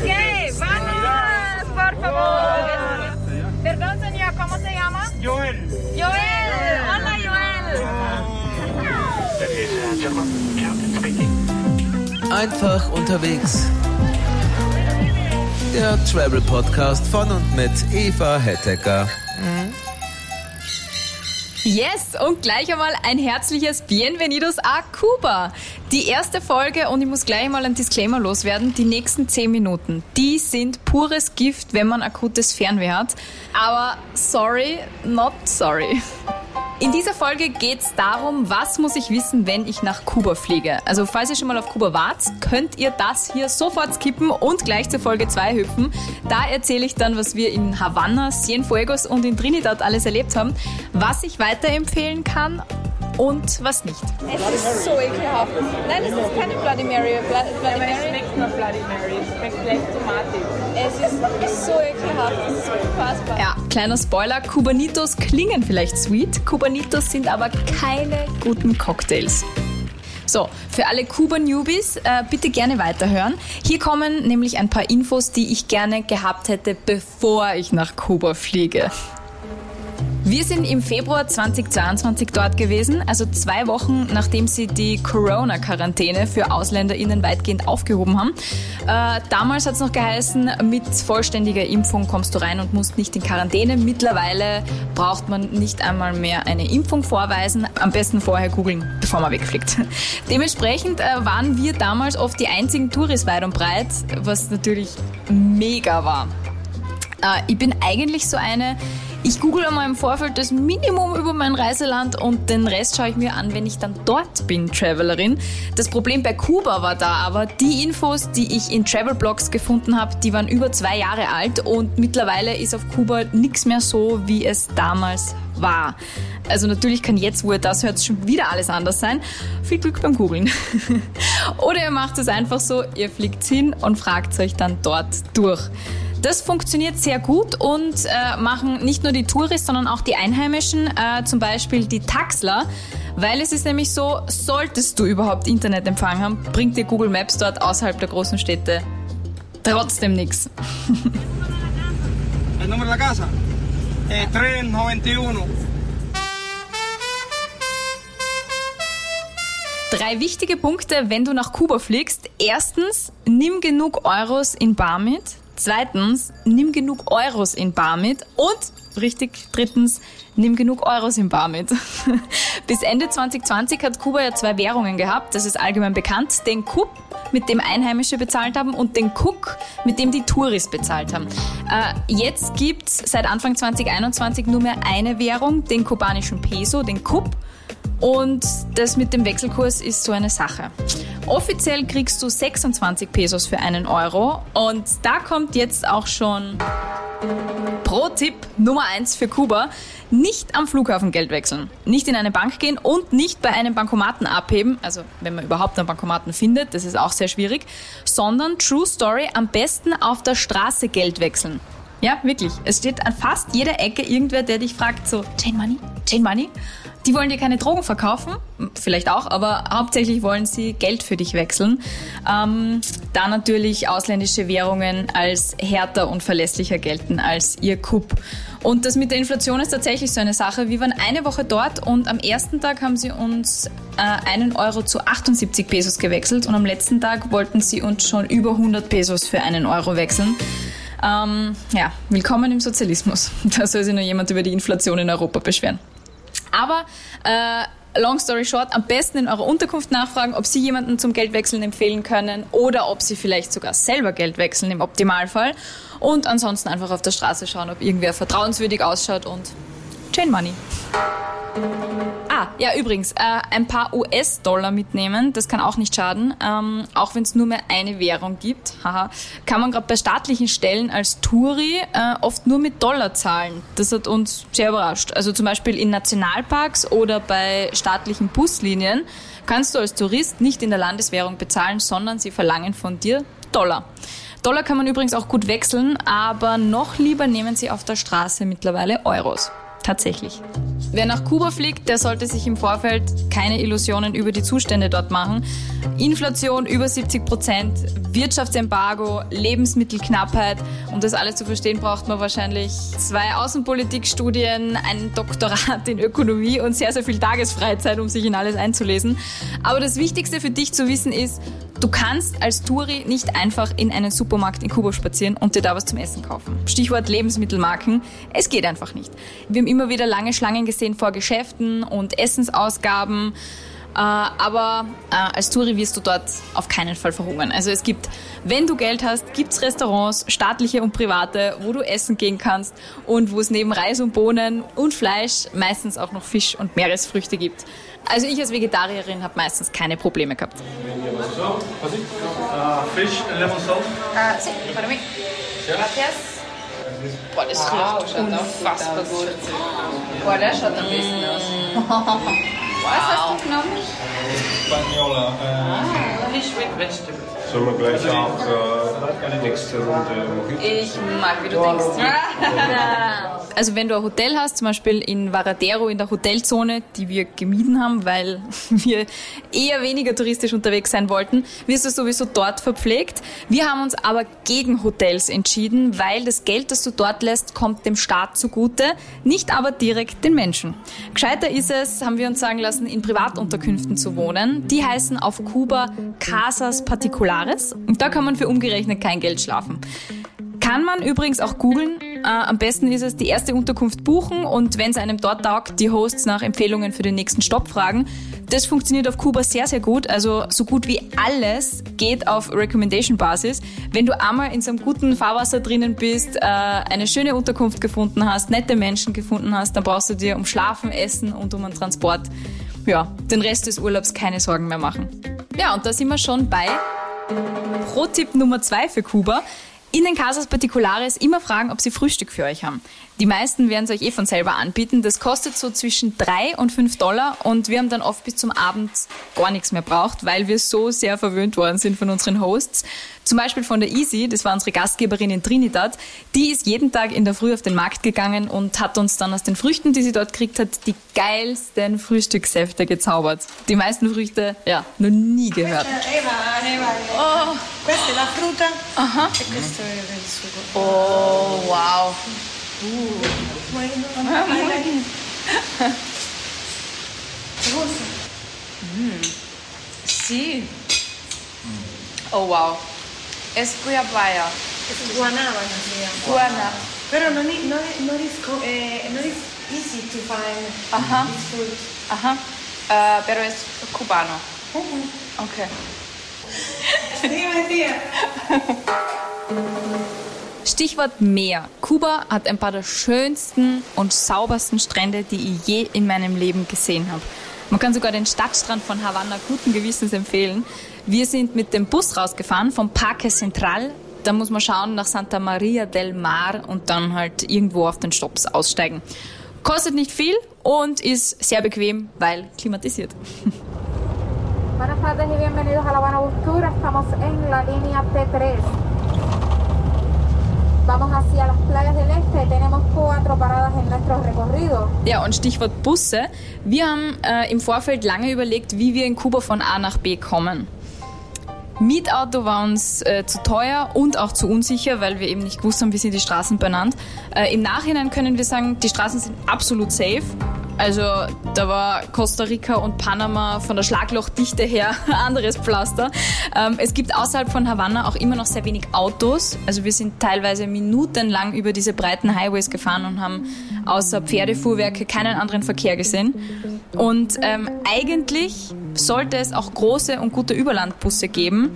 Ok, vamos, por favor. Perdón, señor, ¿cómo se llama? Joel. Joel. Hola, Joel. Einfach unterwegs. Der Travel Podcast von und mit Eva Hettecker. Yes, und gleich einmal ein herzliches Bienvenidos a Cuba. Die erste Folge, und ich muss gleich mal ein Disclaimer loswerden, die nächsten 10 Minuten, die sind pures Gift, wenn man akutes Fernweh hat. Aber sorry, not sorry. In dieser Folge geht es darum, was muss ich wissen, wenn ich nach Kuba fliege. Also falls ihr schon mal auf Kuba wart, könnt ihr das hier sofort skippen und gleich zur Folge 2 hüpfen. Da erzähle ich dann, was wir in Havanna, Cienfuegos und in Trinidad alles erlebt haben, was ich weiterempfehlen kann und was nicht. Es ist so ekelhaft. Nein, es ist keine Bloody Mary. Bloody, Bloody Mary. Es schmeckt nach Bloody Mary. Es schmeckt gleich tomatig. Es ist so ekelhaft, es ist unfassbar. Ja, kleiner Spoiler, Cubanitos klingen vielleicht sweet, Cubanitos sind aber keine guten Cocktails. So, für alle Kuba-Newbies, äh, bitte gerne weiterhören. Hier kommen nämlich ein paar Infos, die ich gerne gehabt hätte, bevor ich nach Kuba fliege. Wir sind im Februar 2022 dort gewesen, also zwei Wochen nachdem sie die Corona-Quarantäne für AusländerInnen weitgehend aufgehoben haben. Äh, damals hat es noch geheißen, mit vollständiger Impfung kommst du rein und musst nicht in Quarantäne. Mittlerweile braucht man nicht einmal mehr eine Impfung vorweisen. Am besten vorher googeln, bevor man wegfliegt. Dementsprechend äh, waren wir damals oft die einzigen Touris weit und breit, was natürlich mega war. Äh, ich bin eigentlich so eine, ich google einmal im Vorfeld das Minimum über mein Reiseland und den Rest schaue ich mir an, wenn ich dann dort bin, Travelerin. Das Problem bei Kuba war da aber, die Infos, die ich in Travel-Blogs gefunden habe, die waren über zwei Jahre alt und mittlerweile ist auf Kuba nichts mehr so, wie es damals war. Also natürlich kann jetzt, wo ihr das hört, schon wieder alles anders sein. Viel Glück beim Googlen. Oder ihr macht es einfach so, ihr fliegt hin und fragt euch dann dort durch. Das funktioniert sehr gut und äh, machen nicht nur die Touristen, sondern auch die Einheimischen, äh, zum Beispiel die Taxler. Weil es ist nämlich so, solltest du überhaupt Internetempfang haben, bringt dir Google Maps dort außerhalb der großen Städte trotzdem nichts. El número de la casa. Eh, 391. Drei wichtige Punkte, wenn du nach Kuba fliegst. Erstens, nimm genug Euros in Bar mit. Zweitens, nimm genug Euros in Bar mit. Und, richtig, drittens, nimm genug Euros in Bar mit. Bis Ende 2020 hat Kuba ja zwei Währungen gehabt. Das ist allgemein bekannt. Den Kup, mit dem Einheimische bezahlt haben, und den Cook, mit dem die Touris bezahlt haben. Äh, jetzt gibt's seit Anfang 2021 nur mehr eine Währung, den kubanischen Peso, den Kup. Und das mit dem Wechselkurs ist so eine Sache. Offiziell kriegst du 26 Pesos für einen Euro. Und da kommt jetzt auch schon Pro-Tipp Nummer 1 für Kuba. Nicht am Flughafen Geld wechseln. Nicht in eine Bank gehen und nicht bei einem Bankomaten abheben. Also, wenn man überhaupt einen Bankomaten findet, das ist auch sehr schwierig. Sondern, True Story, am besten auf der Straße Geld wechseln. Ja, wirklich. Es steht an fast jeder Ecke irgendwer, der dich fragt so, Chain Money? Chain Money? Die wollen dir keine Drogen verkaufen, vielleicht auch, aber hauptsächlich wollen sie Geld für dich wechseln. Ähm, da natürlich ausländische Währungen als härter und verlässlicher gelten als ihr Coup. Und das mit der Inflation ist tatsächlich so eine Sache. Wir waren eine Woche dort und am ersten Tag haben sie uns äh, einen Euro zu 78 Pesos gewechselt und am letzten Tag wollten sie uns schon über 100 Pesos für einen Euro wechseln. Ähm, ja, willkommen im Sozialismus. Da soll sich nur jemand über die Inflation in Europa beschweren. Aber äh, long story short, am besten in eurer Unterkunft nachfragen, ob Sie jemanden zum Geldwechseln empfehlen können oder ob Sie vielleicht sogar selber Geld wechseln im Optimalfall. Und ansonsten einfach auf der Straße schauen, ob irgendwer vertrauenswürdig ausschaut und Chain Money. Ah, ja, übrigens, äh, ein paar US-Dollar mitnehmen, das kann auch nicht schaden. Ähm, auch wenn es nur mehr eine Währung gibt, haha, kann man gerade bei staatlichen Stellen als Touri äh, oft nur mit Dollar zahlen. Das hat uns sehr überrascht. Also zum Beispiel in Nationalparks oder bei staatlichen Buslinien kannst du als Tourist nicht in der Landeswährung bezahlen, sondern sie verlangen von dir Dollar. Dollar kann man übrigens auch gut wechseln, aber noch lieber nehmen sie auf der Straße mittlerweile Euros. Tatsächlich. Wer nach Kuba fliegt, der sollte sich im Vorfeld keine Illusionen über die Zustände dort machen. Inflation über 70 Prozent, Wirtschaftsembargo, Lebensmittelknappheit. Um das alles zu verstehen, braucht man wahrscheinlich zwei Außenpolitikstudien, ein Doktorat in Ökonomie und sehr, sehr viel Tagesfreizeit, um sich in alles einzulesen. Aber das Wichtigste für dich zu wissen ist, Du kannst als Touri nicht einfach in einen Supermarkt in Kuba spazieren und dir da was zum Essen kaufen. Stichwort Lebensmittelmarken. Es geht einfach nicht. Wir haben immer wieder lange Schlangen gesehen vor Geschäften und Essensausgaben. Äh, aber äh, als Touri wirst du dort auf keinen Fall verhungern. Also es gibt, wenn du Geld hast, gibt's Restaurants, staatliche und private, wo du essen gehen kannst und wo es neben Reis und Bohnen und Fleisch meistens auch noch Fisch und Meeresfrüchte gibt. Also ich als Vegetarierin habe meistens keine Probleme gehabt. Uh, fish and lemon salt. Ah, sí, para mí. Gracias. Boah, das riecht unfassbar gut. Boah, der schaut am besten aus. Was hast du genommen? Spagnola. Uh, Fish with vegetables. Sollen wir gleich auch äh, nächste Runde Mojito? Ich mag, wie du denkst. Also wenn du ein Hotel hast, zum Beispiel in Varadero in der Hotelzone, die wir gemieden haben, weil wir eher weniger touristisch unterwegs sein wollten, wirst du sowieso dort verpflegt. Wir haben uns aber gegen Hotels entschieden, weil das Geld, das du dort lässt, kommt dem Staat zugute, nicht aber direkt den Menschen. Gescheiter ist es, haben wir uns sagen lassen, in Privatunterkünften zu wohnen. Die heißen auf Kuba Casas Particulares und da kann man für umgerechnet kein Geld schlafen. Kann man übrigens auch googeln. Äh, am besten ist es, die erste Unterkunft buchen und wenn es einem dort taugt, die Hosts nach Empfehlungen für den nächsten Stopp fragen. Das funktioniert auf Kuba sehr, sehr gut. Also so gut wie alles geht auf Recommendation-Basis. Wenn du einmal in so einem guten Fahrwasser drinnen bist, äh, eine schöne Unterkunft gefunden hast, nette Menschen gefunden hast, dann brauchst du dir um Schlafen, Essen und um einen Transport, ja, den Rest des Urlaubs keine Sorgen mehr machen. Ja, und da sind wir schon bei Pro-Tipp Nummer zwei für Kuba. In den Casas Particulares immer fragen, ob sie Frühstück für euch haben. Die meisten werden es euch eh von selber anbieten. Das kostet so zwischen drei und fünf Dollar und wir haben dann oft bis zum Abend gar nichts mehr braucht, weil wir so sehr verwöhnt worden sind von unseren Hosts. Zum Beispiel von der Easy, das war unsere Gastgeberin in Trinidad. Die ist jeden Tag in der Früh auf den Markt gegangen und hat uns dann aus den Früchten, die sie dort gekriegt hat, die geilsten Frühstückssäfte gezaubert. Die meisten Früchte, ja, noch nie gehört. Oh. Questa sapere del sugo. Oh, wow. Uh, bueno. Mm. Sí. Oh, wow. Es guayabaya. Es guanábana, se llama. Guanábana. Pero no, no, no, riesco, eh, no riesco easy to find Aha. this food. Ajá. Uh, eh, pero es cubano. Uh -huh. Okay. Sí, Stichwort Meer. Kuba hat ein paar der schönsten und saubersten Strände, die ich je in meinem Leben gesehen habe. Man kann sogar den Stadtstrand von Havanna guten Gewissens empfehlen. Wir sind mit dem Bus rausgefahren vom Parque Central. Da muss man schauen nach Santa Maria del Mar und dann halt irgendwo auf den Stops aussteigen. Kostet nicht viel und ist sehr bequem, weil klimatisiert. Buenas tardes y bienvenidos a La Habana Bus Tour. Estamos en la línea T3. Vamos hacia las playas del este. Tenemos cuatro paradas en nuestro recorrido. Ja, und Stichwort Busse. Wir haben äh, im Vorfeld lange überlegt, wie wir in Kuba von A nach B kommen. Mietauto war uns äh, zu teuer und auch zu unsicher, weil wir eben nicht gewusst haben, wie sind die Straßen benannt. Äh, Im Nachhinein können wir sagen, die Straßen sind absolut safe. Also da war Costa Rica und Panama von der Schlaglochdichte her anderes Pflaster. Ähm, es gibt außerhalb von Havanna auch immer noch sehr wenig Autos. Also wir sind teilweise minutenlang über diese breiten Highways gefahren und haben außer Pferdefuhrwerke keinen anderen Verkehr gesehen. Und ähm, eigentlich sollte es auch große und gute Überlandbusse geben.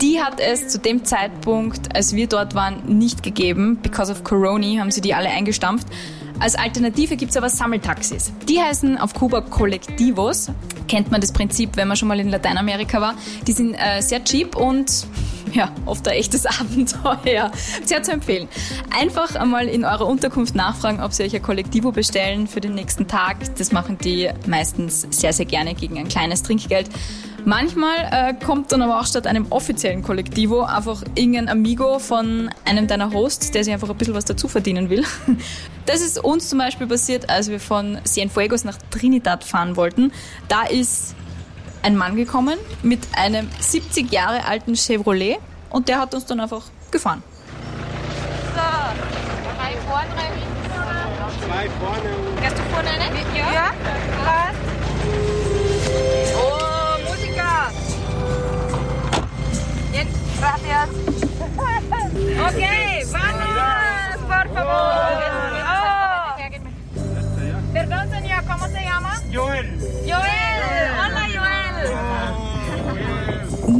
Die hat es zu dem Zeitpunkt, als wir dort waren, nicht gegeben. Because of Corona haben sie die alle eingestampft. Als Alternative gibt es aber Sammeltaxis. Die heißen auf Kuba Collectivos. Kennt man das Prinzip, wenn man schon mal in Lateinamerika war. Die sind äh, sehr cheap und ja, oft ein echtes Abenteuer. Sehr zu empfehlen. Einfach einmal in eurer Unterkunft nachfragen, ob sie euch ein Kollektivo bestellen für den nächsten Tag. Das machen die meistens sehr, sehr gerne gegen ein kleines Trinkgeld. Manchmal äh, kommt dann aber auch statt einem offiziellen Kollektivo einfach irgendein Amigo von einem deiner Hosts, der sich einfach ein bisschen was dazu verdienen will. Das ist uns zum Beispiel passiert, als wir von Cienfuegos nach Trinidad fahren wollten. Da ist ein Mann gekommen mit einem 70 Jahre alten Chevrolet und der hat uns dann einfach gefahren. So, drei vorne, drei hinten? Zwei vorne Gehst du vorne rein? Ja. ja. Passt. Oh, Musiker. Jetzt, gracias. Okay, vamos, por favor. Joel. Joel. Hola, Joel.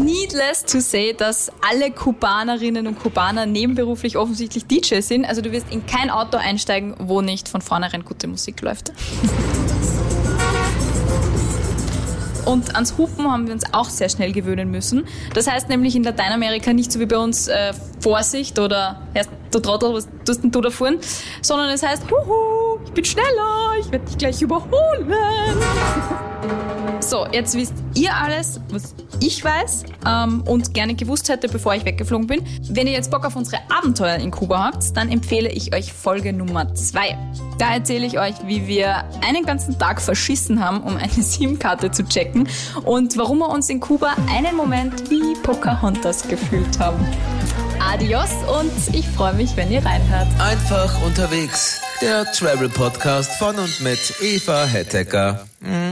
Needless to say, dass alle Kubanerinnen und Kubaner nebenberuflich offensichtlich DJ sind. Also du wirst in kein Auto einsteigen, wo nicht von vornherein gute Musik läuft. Und ans Hupen haben wir uns auch sehr schnell gewöhnen müssen. Das heißt nämlich in Lateinamerika nicht so wie bei uns äh, Vorsicht oder erst du Trottel, was tust denn du da vorn? Sondern es heißt, huhu, ich bin schneller, ich werde dich gleich überholen. So, jetzt wisst ihr alles, was ich weiß ähm, und gerne gewusst hätte, bevor ich weggeflogen bin. Wenn ihr jetzt Bock auf unsere Abenteuer in Kuba habt, dann empfehle ich euch Folge Nummer 2. Da erzähle ich euch, wie wir einen ganzen Tag verschissen haben, um eine SIM-Karte zu checken und warum wir uns in Kuba einen Moment wie Pocahontas gefühlt haben. Adios und ich freue mich, wenn ihr reinhört. Einfach unterwegs. Der Travel Podcast von und mit Eva Hettecker. Mm.